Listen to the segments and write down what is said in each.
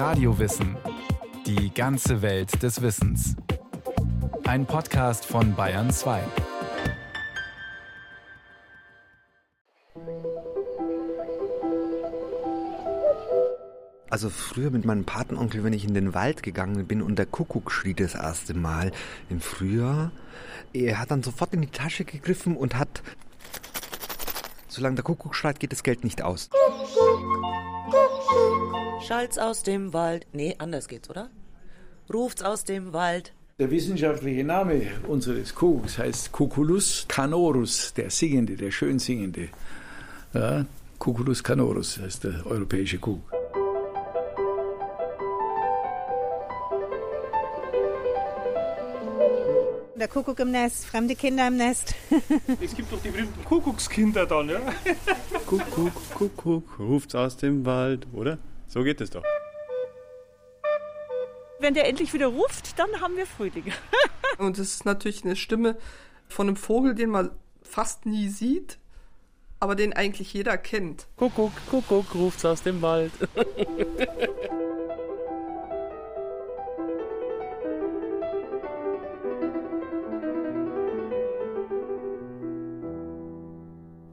Radiowissen. Die ganze Welt des Wissens. Ein Podcast von Bayern 2. Also früher mit meinem Patenonkel, wenn ich in den Wald gegangen bin und der Kuckuck schrie das erste Mal im Frühjahr, er hat dann sofort in die Tasche gegriffen und hat, solange der Kuckuck schreit, geht das Geld nicht aus. Schallt's aus dem Wald. Nee, anders geht's, oder? Ruft's aus dem Wald. Der wissenschaftliche Name unseres Kuckucks heißt Cuculus canorus, der Singende, der schön Singende. Ja, Cuculus canorus heißt der europäische Kuckuck. Der Kuckuck im Nest, fremde Kinder im Nest. es gibt doch die berühmten Kuckuckskinder dann, ja? Kuckuck, Kuckuck, ruft's aus dem Wald, oder? So geht es doch. Wenn der endlich wieder ruft, dann haben wir Frühling. Und es ist natürlich eine Stimme von einem Vogel, den man fast nie sieht, aber den eigentlich jeder kennt. Kuckuck, Kuckuck, ruft's aus dem Wald.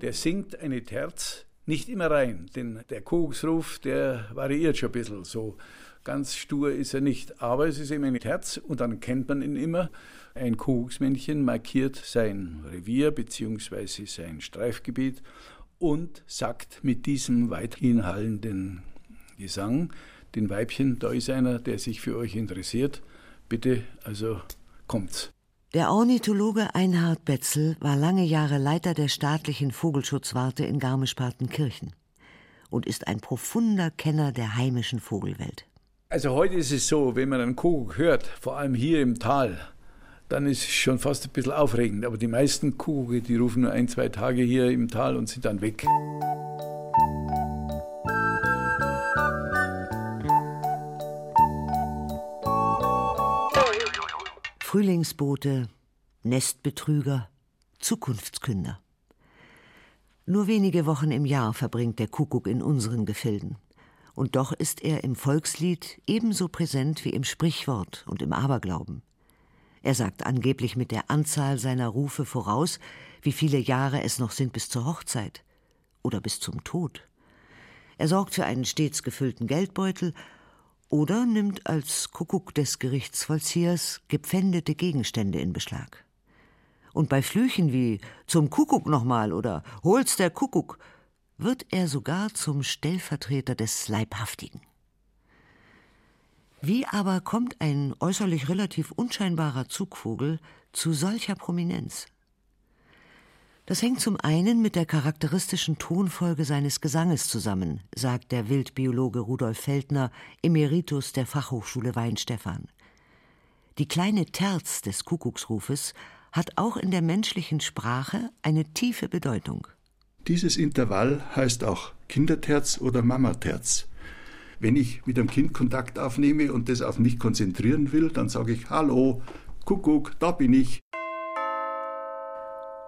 der singt eine Terz nicht immer rein, denn der Kuckucksruf, der variiert schon ein bisschen so. Ganz stur ist er nicht, aber es ist eben eine Terz und dann kennt man ihn immer. Ein Kuckucksmännchen markiert sein Revier bzw. sein Streifgebiet und sagt mit diesem weit hinhallenden Gesang den Weibchen, da ist einer, der sich für euch interessiert. Bitte, also kommt's. Der Ornithologe Einhard Betzel war lange Jahre Leiter der staatlichen Vogelschutzwarte in Garmisch-Partenkirchen und ist ein profunder Kenner der heimischen Vogelwelt. Also heute ist es so, wenn man einen Kuckuck hört, vor allem hier im Tal, dann ist es schon fast ein bisschen aufregend. Aber die meisten Kuckucke, die rufen nur ein, zwei Tage hier im Tal und sind dann weg. Frühlingsbote, Nestbetrüger, Zukunftskünder. Nur wenige Wochen im Jahr verbringt der Kuckuck in unseren Gefilden. Und doch ist er im Volkslied ebenso präsent wie im Sprichwort und im Aberglauben. Er sagt angeblich mit der Anzahl seiner Rufe voraus, wie viele Jahre es noch sind bis zur Hochzeit oder bis zum Tod. Er sorgt für einen stets gefüllten Geldbeutel oder nimmt als Kuckuck des Gerichtsvollziehers gepfändete Gegenstände in Beschlag. Und bei Flüchen wie zum Kuckuck nochmal oder hol's der Kuckuck wird er sogar zum Stellvertreter des Leibhaftigen. Wie aber kommt ein äußerlich relativ unscheinbarer Zugvogel zu solcher Prominenz? Das hängt zum einen mit der charakteristischen Tonfolge seines Gesanges zusammen, sagt der Wildbiologe Rudolf Feldner, Emeritus der Fachhochschule Weinstefan. Die kleine Terz des Kuckucksrufes hat auch in der menschlichen Sprache eine tiefe Bedeutung. Dieses Intervall heißt auch Kinderterz oder Mamaterz. Wenn ich mit einem Kind Kontakt aufnehme und das auf mich konzentrieren will, dann sage ich Hallo, Kuckuck, da bin ich.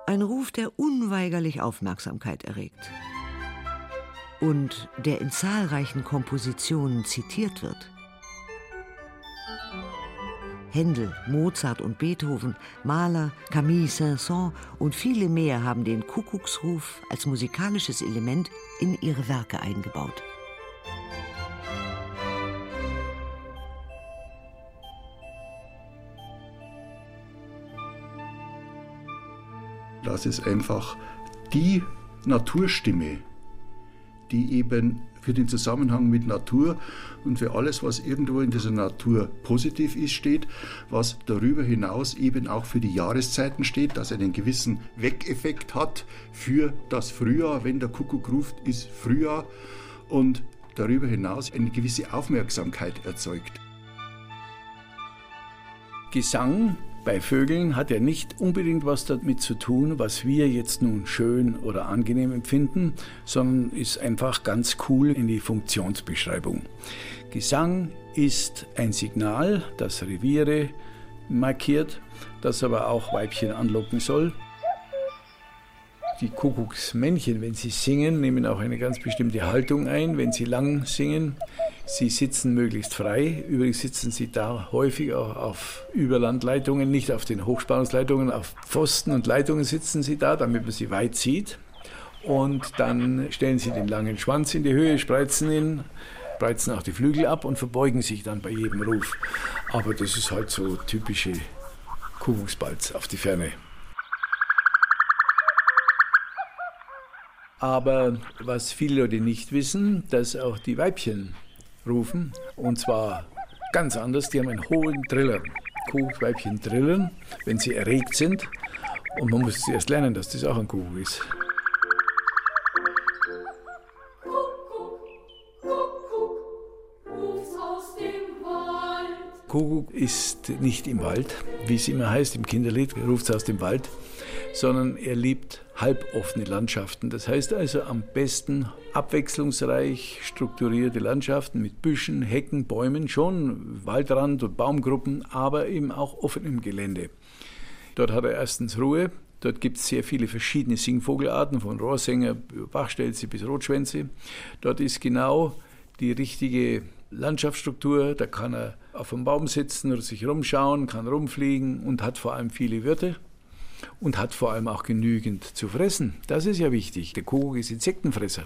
Ein Ruf, der unweigerlich Aufmerksamkeit erregt und der in zahlreichen Kompositionen zitiert wird. Händel, Mozart und Beethoven, Mahler, Camille Saint-Saëns und viele mehr haben den Kuckucksruf als musikalisches Element in ihre Werke eingebaut. Das ist einfach die Naturstimme, die eben für den Zusammenhang mit Natur und für alles, was irgendwo in dieser Natur positiv ist, steht, was darüber hinaus eben auch für die Jahreszeiten steht, dass einen gewissen Weckeffekt hat für das Frühjahr. Wenn der Kuckuck ruft, ist Frühjahr und darüber hinaus eine gewisse Aufmerksamkeit erzeugt. Gesang bei Vögeln hat ja nicht unbedingt was damit zu tun, was wir jetzt nun schön oder angenehm empfinden, sondern ist einfach ganz cool in die Funktionsbeschreibung. Gesang ist ein Signal, das Reviere markiert, das aber auch Weibchen anlocken soll. Die Kuckucksmännchen, wenn sie singen, nehmen auch eine ganz bestimmte Haltung ein, wenn sie lang singen. Sie sitzen möglichst frei. Übrigens sitzen sie da häufig auch auf Überlandleitungen, nicht auf den Hochspannungsleitungen, auf Pfosten und Leitungen sitzen sie da, damit man sie weit sieht. Und dann stellen sie den langen Schwanz in die Höhe, spreizen ihn, spreizen auch die Flügel ab und verbeugen sich dann bei jedem Ruf. Aber das ist halt so typische Kuckucksbalz auf die Ferne. Aber was viele Leute nicht wissen, dass auch die Weibchen rufen. Und zwar ganz anders. Die haben einen hohen Triller. Kuckucksweibchen trillern, wenn sie erregt sind. Und man muss erst lernen, dass das auch ein Kuckuck ist. Kuckuck ist nicht im Wald, wie es immer heißt im Kinderlied, ruft es aus dem Wald, sondern er liebt halboffene Landschaften. Das heißt also am besten abwechslungsreich strukturierte Landschaften mit Büschen, Hecken, Bäumen, schon Waldrand und Baumgruppen, aber eben auch offenem Gelände. Dort hat er erstens Ruhe, Dort gibt es sehr viele verschiedene Singvogelarten, von Rohrsänger Bachstelze bis Rotschwänze. Dort ist genau die richtige Landschaftsstruktur. Da kann er auf einem Baum sitzen oder sich rumschauen, kann rumfliegen und hat vor allem viele Wirte und hat vor allem auch genügend zu fressen. Das ist ja wichtig. Der Kuckuck ist Insektenfresser.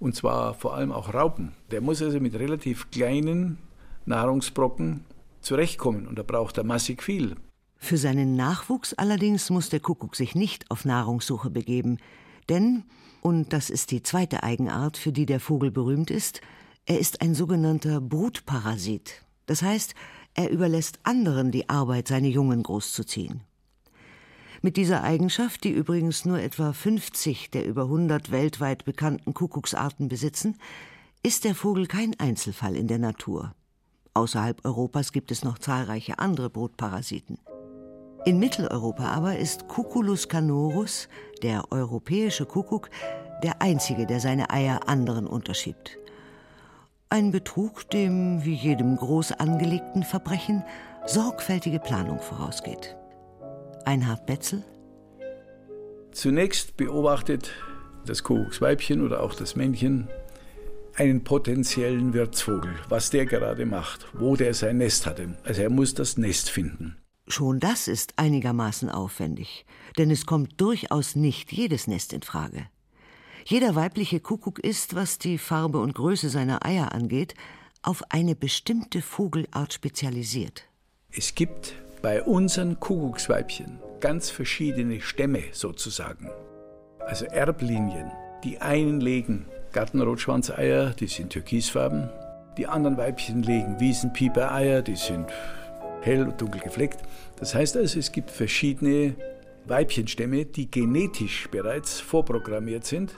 Und zwar vor allem auch Raupen. Der muss also mit relativ kleinen Nahrungsbrocken zurechtkommen und da braucht er massig viel. Für seinen Nachwuchs allerdings muss der Kuckuck sich nicht auf Nahrungssuche begeben, denn, und das ist die zweite Eigenart, für die der Vogel berühmt ist, er ist ein sogenannter Brutparasit. Das heißt, er überlässt anderen die Arbeit, seine Jungen großzuziehen. Mit dieser Eigenschaft, die übrigens nur etwa 50 der über 100 weltweit bekannten Kuckucksarten besitzen, ist der Vogel kein Einzelfall in der Natur. Außerhalb Europas gibt es noch zahlreiche andere Brutparasiten. In Mitteleuropa aber ist Cuculus canorus, der europäische Kuckuck, der einzige, der seine Eier anderen unterschiebt. Ein Betrug, dem, wie jedem groß angelegten Verbrechen, sorgfältige Planung vorausgeht. Einhard Betzel? Zunächst beobachtet das Kuckucksweibchen oder auch das Männchen einen potenziellen Wirtsvogel, was der gerade macht, wo der sein Nest hatte. Also er muss das Nest finden. Schon das ist einigermaßen aufwendig, denn es kommt durchaus nicht jedes Nest in Frage. Jeder weibliche Kuckuck ist, was die Farbe und Größe seiner Eier angeht, auf eine bestimmte Vogelart spezialisiert. Es gibt bei unseren Kuckucksweibchen ganz verschiedene Stämme sozusagen, also Erblinien. Die einen legen Gartenrotschwanzeier, die sind türkisfarben. Die anderen Weibchen legen Wiesenpiepereier, die sind hell und dunkel gefleckt. Das heißt also, es gibt verschiedene Weibchenstämme, die genetisch bereits vorprogrammiert sind,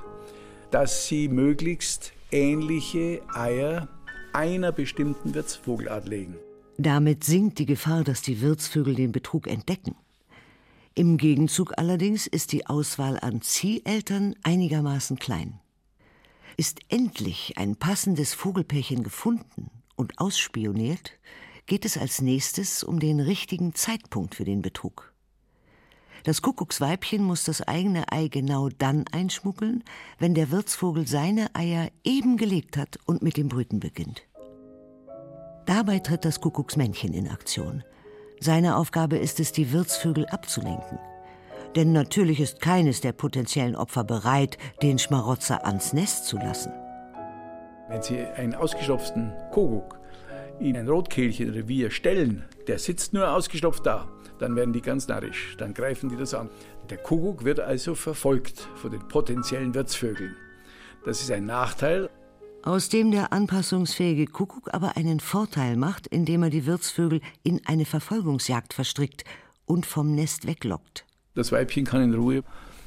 dass sie möglichst ähnliche Eier einer bestimmten Wirtsvogelart legen. Damit sinkt die Gefahr, dass die Wirtsvögel den Betrug entdecken. Im Gegenzug allerdings ist die Auswahl an Zieheltern einigermaßen klein. Ist endlich ein passendes Vogelpärchen gefunden und ausspioniert, geht es als nächstes um den richtigen Zeitpunkt für den Betrug. Das Kuckucksweibchen muss das eigene Ei genau dann einschmuggeln, wenn der Wirtsvogel seine Eier eben gelegt hat und mit dem Brüten beginnt. Dabei tritt das Kuckucksmännchen in Aktion. Seine Aufgabe ist es, die Wirtsvögel abzulenken. Denn natürlich ist keines der potenziellen Opfer bereit, den Schmarotzer ans Nest zu lassen. Wenn Sie einen ausgestopften Kuckuck in ein Rotkehlchenrevier stellen, der sitzt nur ausgestopft da, dann werden die ganz narrisch, dann greifen die das an. Der Kuckuck wird also verfolgt von den potenziellen Wirtsvögeln. Das ist ein Nachteil, aus dem der anpassungsfähige Kuckuck aber einen Vorteil macht, indem er die Wirtsvögel in eine Verfolgungsjagd verstrickt und vom Nest weglockt. Das Weibchen kann in Ruhe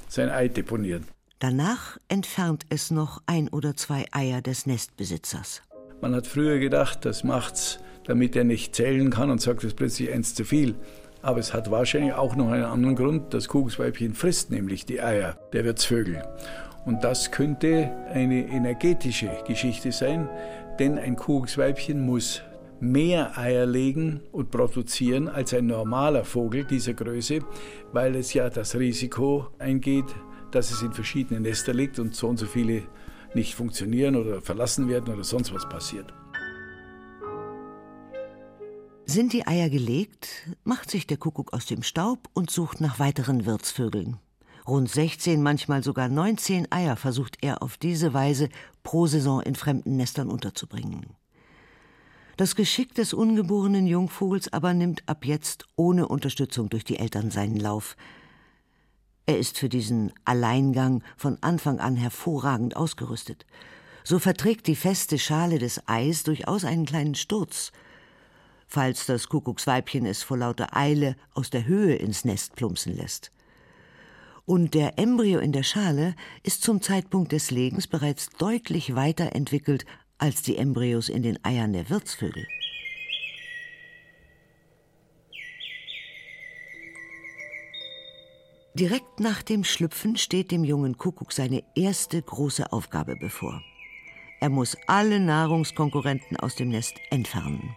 sein Ei deponieren. Danach entfernt es noch ein oder zwei Eier des Nestbesitzers. Man hat früher gedacht, das macht's, damit er nicht zählen kann und sagt, es ist plötzlich eins zu viel. Aber es hat wahrscheinlich auch noch einen anderen Grund. Das Kuckucksweibchen frisst nämlich die Eier der Wirtsvögel. Und das könnte eine energetische Geschichte sein, denn ein Kuckucksweibchen muss mehr Eier legen und produzieren als ein normaler Vogel dieser Größe, weil es ja das Risiko eingeht, dass es in verschiedene Nester liegt und so und so viele nicht funktionieren oder verlassen werden oder sonst was passiert. Sind die Eier gelegt, macht sich der Kuckuck aus dem Staub und sucht nach weiteren Wirtsvögeln. Rund 16, manchmal sogar 19 Eier versucht er auf diese Weise pro Saison in fremden Nestern unterzubringen. Das Geschick des ungeborenen Jungvogels aber nimmt ab jetzt ohne Unterstützung durch die Eltern seinen Lauf. Er ist für diesen Alleingang von Anfang an hervorragend ausgerüstet. So verträgt die feste Schale des Eis durchaus einen kleinen Sturz. Falls das Kuckucksweibchen es vor lauter Eile aus der Höhe ins Nest plumpsen lässt und der Embryo in der Schale ist zum Zeitpunkt des Legens bereits deutlich weiter entwickelt als die Embryos in den Eiern der Wirtsvögel. Direkt nach dem Schlüpfen steht dem jungen Kuckuck seine erste große Aufgabe bevor. Er muss alle Nahrungskonkurrenten aus dem Nest entfernen.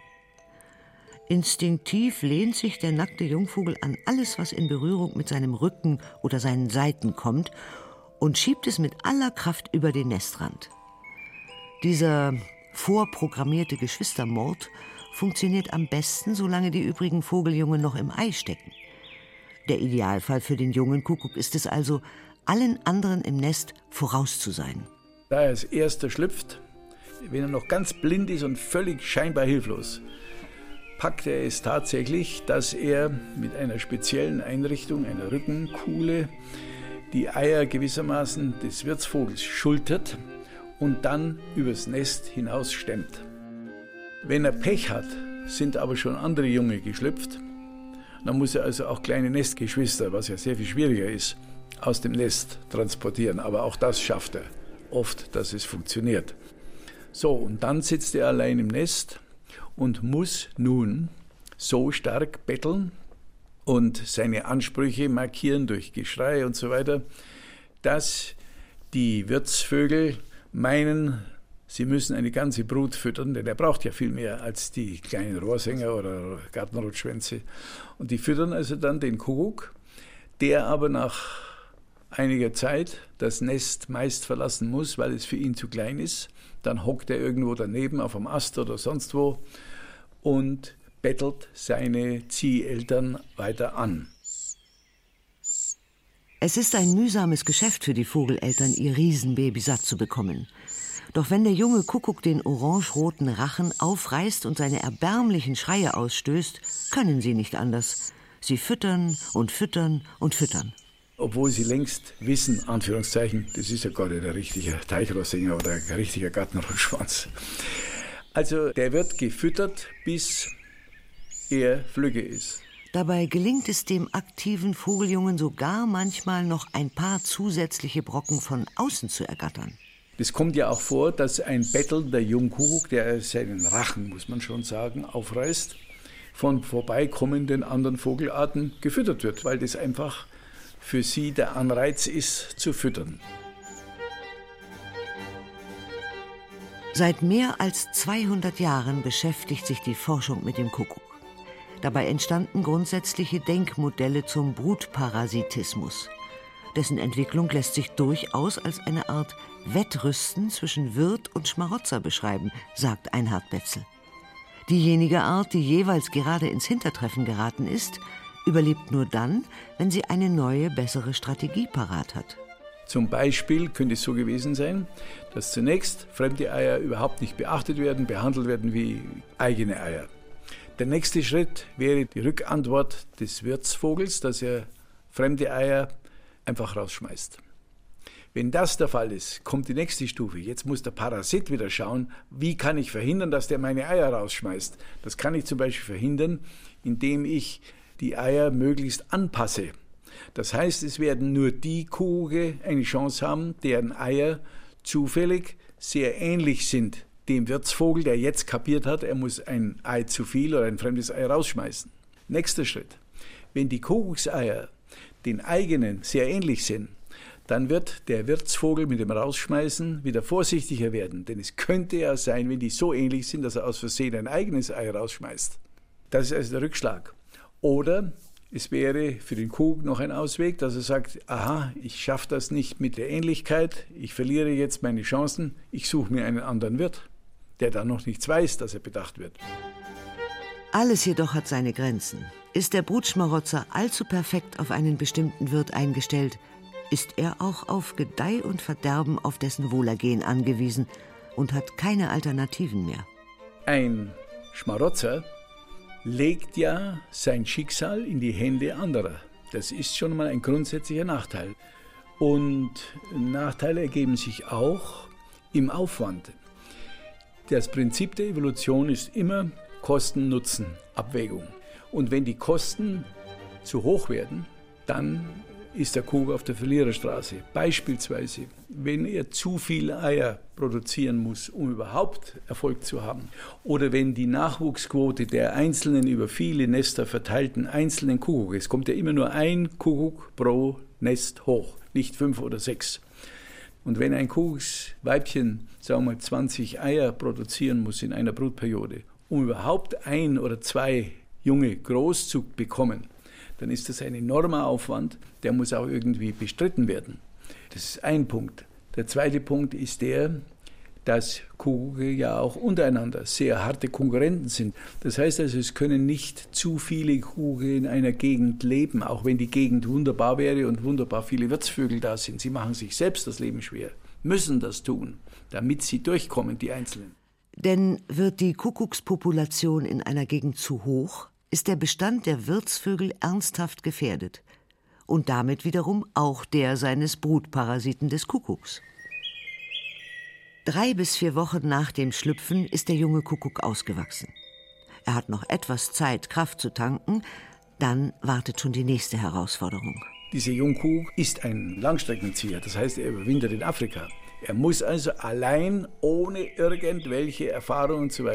Instinktiv lehnt sich der nackte Jungvogel an alles, was in Berührung mit seinem Rücken oder seinen Seiten kommt, und schiebt es mit aller Kraft über den Nestrand. Dieser vorprogrammierte Geschwistermord funktioniert am besten, solange die übrigen Vogeljungen noch im Ei stecken. Der Idealfall für den jungen Kuckuck ist es also, allen anderen im Nest voraus zu sein. Da er als erster schlüpft, wenn er noch ganz blind ist und völlig scheinbar hilflos, packt er es tatsächlich, dass er mit einer speziellen Einrichtung, einer Rückenkuhle, die Eier gewissermaßen des Wirtsvogels schultert und dann übers Nest hinaus stemmt. Wenn er Pech hat, sind aber schon andere Junge geschlüpft. Dann muss er also auch kleine Nestgeschwister, was ja sehr viel schwieriger ist, aus dem Nest transportieren. Aber auch das schafft er oft, dass es funktioniert. So, und dann sitzt er allein im Nest und muss nun so stark betteln und seine Ansprüche markieren durch Geschrei und so weiter, dass die Wirtsvögel meinen, sie müssen eine ganze Brut füttern, denn er braucht ja viel mehr als die kleinen Rohrsänger oder Gartenrotschwänze. Und die füttern also dann den Kuckuck, der aber nach einiger Zeit das Nest meist verlassen muss, weil es für ihn zu klein ist dann hockt er irgendwo daneben auf einem Ast oder sonst wo und bettelt seine Zieheltern weiter an. Es ist ein mühsames Geschäft für die Vogeleltern, ihr Riesenbaby satt zu bekommen. Doch wenn der junge Kuckuck den orangeroten Rachen aufreißt und seine erbärmlichen Schreie ausstößt, können sie nicht anders. Sie füttern und füttern und füttern obwohl sie längst wissen, Anführungszeichen, das ist ja nicht der richtige Teichrossinger oder ein richtiger Gartenrotschwanz. Also der wird gefüttert, bis er flügge ist. Dabei gelingt es dem aktiven Vogeljungen sogar manchmal noch ein paar zusätzliche Brocken von außen zu ergattern. Es kommt ja auch vor, dass ein bettelnder Jungkuckuck, der seinen Rachen, muss man schon sagen, aufreißt, von vorbeikommenden anderen Vogelarten gefüttert wird, weil das einfach für sie der Anreiz ist, zu füttern. Seit mehr als 200 Jahren beschäftigt sich die Forschung mit dem Kuckuck. Dabei entstanden grundsätzliche Denkmodelle zum Brutparasitismus. Dessen Entwicklung lässt sich durchaus als eine Art Wettrüsten zwischen Wirt und Schmarotzer beschreiben, sagt Einhard Betzel. Diejenige Art, die jeweils gerade ins Hintertreffen geraten ist, überlebt nur dann, wenn sie eine neue, bessere Strategie parat hat. Zum Beispiel könnte es so gewesen sein, dass zunächst fremde Eier überhaupt nicht beachtet werden, behandelt werden wie eigene Eier. Der nächste Schritt wäre die Rückantwort des Wirtsvogels, dass er fremde Eier einfach rausschmeißt. Wenn das der Fall ist, kommt die nächste Stufe. Jetzt muss der Parasit wieder schauen, wie kann ich verhindern, dass der meine Eier rausschmeißt. Das kann ich zum Beispiel verhindern, indem ich die Eier möglichst anpasse. Das heißt, es werden nur die Kuge eine Chance haben, deren Eier zufällig sehr ähnlich sind dem Wirtsvogel, der jetzt kapiert hat, er muss ein Ei zu viel oder ein fremdes Ei rausschmeißen. Nächster Schritt. Wenn die Kuckuckseier den eigenen sehr ähnlich sind, dann wird der Wirtsvogel mit dem Rausschmeißen wieder vorsichtiger werden. Denn es könnte ja sein, wenn die so ähnlich sind, dass er aus Versehen ein eigenes Ei rausschmeißt. Das ist also der Rückschlag. Oder es wäre für den Kuckuck noch ein Ausweg, dass er sagt, aha, ich schaffe das nicht mit der Ähnlichkeit, ich verliere jetzt meine Chancen, ich suche mir einen anderen Wirt, der dann noch nichts weiß, dass er bedacht wird. Alles jedoch hat seine Grenzen. Ist der Brutschmarotzer allzu perfekt auf einen bestimmten Wirt eingestellt, ist er auch auf Gedeih und Verderben auf dessen Wohlergehen angewiesen und hat keine Alternativen mehr. Ein Schmarotzer legt ja sein Schicksal in die Hände anderer. Das ist schon mal ein grundsätzlicher Nachteil. Und Nachteile ergeben sich auch im Aufwand. Das Prinzip der Evolution ist immer Kosten-Nutzen-Abwägung. Und wenn die Kosten zu hoch werden, dann ist der Kuh auf der Verliererstraße. Beispielsweise, wenn er zu viele Eier produzieren muss, um überhaupt Erfolg zu haben, oder wenn die Nachwuchsquote der einzelnen über viele Nester verteilten einzelnen Kuckuck, es kommt ja immer nur ein Kuckuck pro Nest hoch, nicht fünf oder sechs. Und wenn ein Kuckucksweibchen, sagen wir mal, 20 Eier produzieren muss in einer Brutperiode, um überhaupt ein oder zwei Junge groß zu bekommen, dann ist das ein enormer Aufwand, der muss auch irgendwie bestritten werden. Das ist ein Punkt. Der zweite Punkt ist der, dass Kuckucke ja auch untereinander sehr harte Konkurrenten sind. Das heißt also, es können nicht zu viele Kuckucke in einer Gegend leben, auch wenn die Gegend wunderbar wäre und wunderbar viele Wirtsvögel da sind. Sie machen sich selbst das Leben schwer, müssen das tun, damit sie durchkommen, die Einzelnen. Denn wird die Kuckuckspopulation in einer Gegend zu hoch, ist der Bestand der Wirtsvögel ernsthaft gefährdet und damit wiederum auch der seines Brutparasiten des Kuckucks. Drei bis vier Wochen nach dem Schlüpfen ist der junge Kuckuck ausgewachsen. Er hat noch etwas Zeit, Kraft zu tanken, dann wartet schon die nächste Herausforderung. Dieser Jungkuckuck ist ein Langstreckenzieher, das heißt, er überwintert in Afrika. Er muss also allein, ohne irgendwelche Erfahrungen und so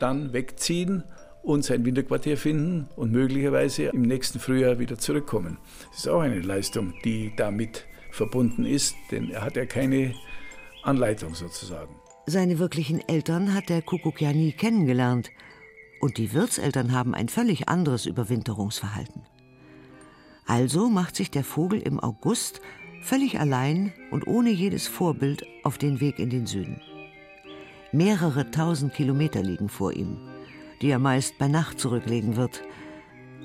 dann wegziehen und sein Winterquartier finden und möglicherweise im nächsten Frühjahr wieder zurückkommen. Das ist auch eine Leistung, die damit verbunden ist, denn er hat ja keine Anleitung sozusagen. Seine wirklichen Eltern hat der Kuckuck ja nie kennengelernt. Und die Wirtseltern haben ein völlig anderes Überwinterungsverhalten. Also macht sich der Vogel im August völlig allein und ohne jedes Vorbild auf den Weg in den Süden. Mehrere tausend Kilometer liegen vor ihm die er meist bei Nacht zurücklegen wird.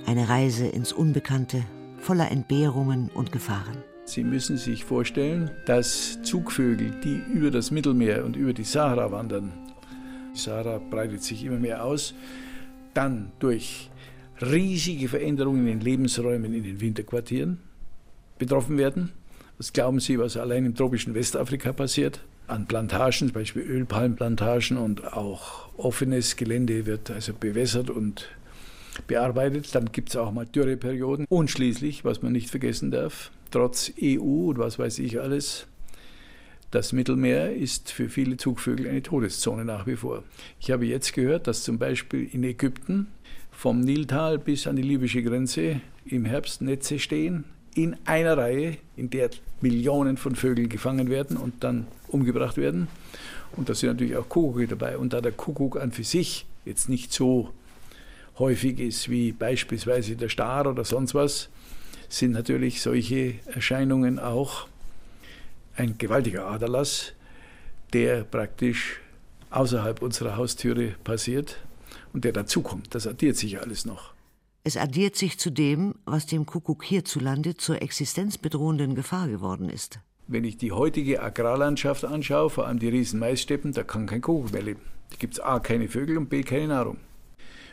Eine Reise ins Unbekannte, voller Entbehrungen und Gefahren. Sie müssen sich vorstellen, dass Zugvögel, die über das Mittelmeer und über die Sahara wandern, die Sahara breitet sich immer mehr aus, dann durch riesige Veränderungen in den Lebensräumen in den Winterquartieren betroffen werden. Was glauben Sie, was allein im tropischen Westafrika passiert? An Plantagen, zum Beispiel Ölpalmplantagen und auch offenes Gelände wird also bewässert und bearbeitet. Dann gibt es auch mal Dürreperioden. Und schließlich, was man nicht vergessen darf, trotz EU und was weiß ich alles, das Mittelmeer ist für viele Zugvögel eine Todeszone nach wie vor. Ich habe jetzt gehört, dass zum Beispiel in Ägypten vom Niltal bis an die libysche Grenze im Herbst Netze stehen, in einer Reihe, in der Millionen von Vögeln gefangen werden und dann umgebracht werden. Und da sind natürlich auch Kuckucke dabei. Und da der Kuckuck an für sich jetzt nicht so häufig ist wie beispielsweise der Star oder sonst was, sind natürlich solche Erscheinungen auch ein gewaltiger Aderlass, der praktisch außerhalb unserer Haustüre passiert und der dazukommt. Das addiert sich alles noch. Es addiert sich zu dem, was dem Kuckuck hierzulande zur existenzbedrohenden Gefahr geworden ist. Wenn ich die heutige Agrarlandschaft anschaue, vor allem die riesen Maissteppen, da kann kein Kuckuck mehr leben. Da gibt es A, keine Vögel und B, keine Nahrung.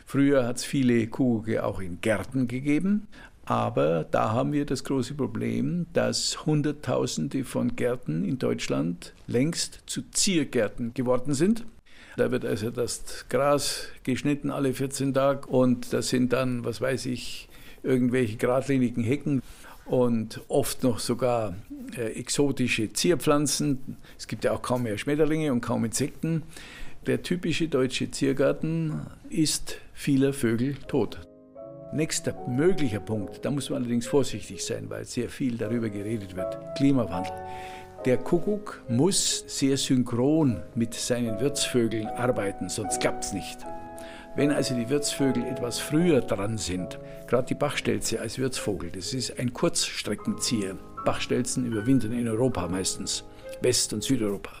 Früher hat es viele Kuckucke auch in Gärten gegeben, aber da haben wir das große Problem, dass Hunderttausende von Gärten in Deutschland längst zu Ziergärten geworden sind. Da wird also das Gras geschnitten alle 14 Tage und das sind dann, was weiß ich, irgendwelche geradlinigen Hecken und oft noch sogar äh, exotische Zierpflanzen. Es gibt ja auch kaum mehr Schmetterlinge und kaum Insekten. Der typische deutsche Ziergarten ist vieler Vögel tot. Nächster möglicher Punkt, da muss man allerdings vorsichtig sein, weil sehr viel darüber geredet wird, Klimawandel. Der Kuckuck muss sehr synchron mit seinen Wirtsvögeln arbeiten, sonst klappt es nicht. Wenn also die Wirtsvögel etwas früher dran sind, gerade die Bachstelze als Wirtsvogel, das ist ein Kurzstreckenzieher. Bachstelzen überwintern in Europa meistens, West- und Südeuropa.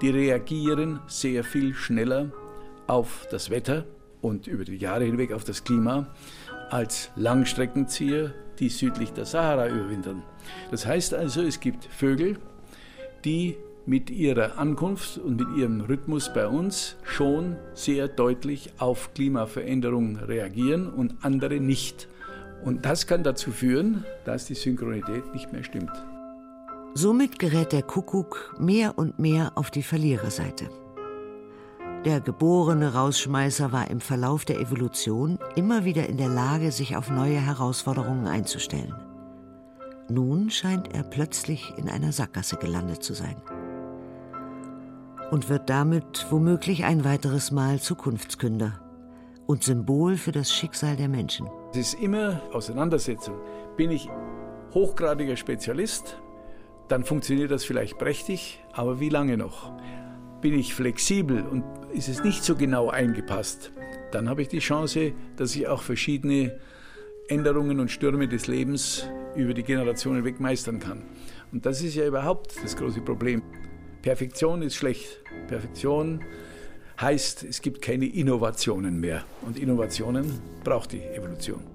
Die reagieren sehr viel schneller auf das Wetter und über die Jahre hinweg auf das Klima als Langstreckenzieher, die südlich der Sahara überwintern. Das heißt also, es gibt Vögel, die mit ihrer Ankunft und mit ihrem Rhythmus bei uns schon sehr deutlich auf Klimaveränderungen reagieren und andere nicht. Und das kann dazu führen, dass die Synchronität nicht mehr stimmt. Somit gerät der Kuckuck mehr und mehr auf die Verliererseite. Der geborene Rausschmeißer war im Verlauf der Evolution immer wieder in der Lage, sich auf neue Herausforderungen einzustellen. Nun scheint er plötzlich in einer Sackgasse gelandet zu sein. Und wird damit womöglich ein weiteres Mal Zukunftskünder und Symbol für das Schicksal der Menschen. Es ist immer Auseinandersetzung. Bin ich hochgradiger Spezialist, dann funktioniert das vielleicht prächtig, aber wie lange noch? Bin ich flexibel und ist es nicht so genau eingepasst, dann habe ich die Chance, dass ich auch verschiedene Änderungen und Stürme des Lebens über die Generationen weg meistern kann. Und das ist ja überhaupt das große Problem. Perfektion ist schlecht. Perfektion heißt, es gibt keine Innovationen mehr. Und Innovationen braucht die Evolution.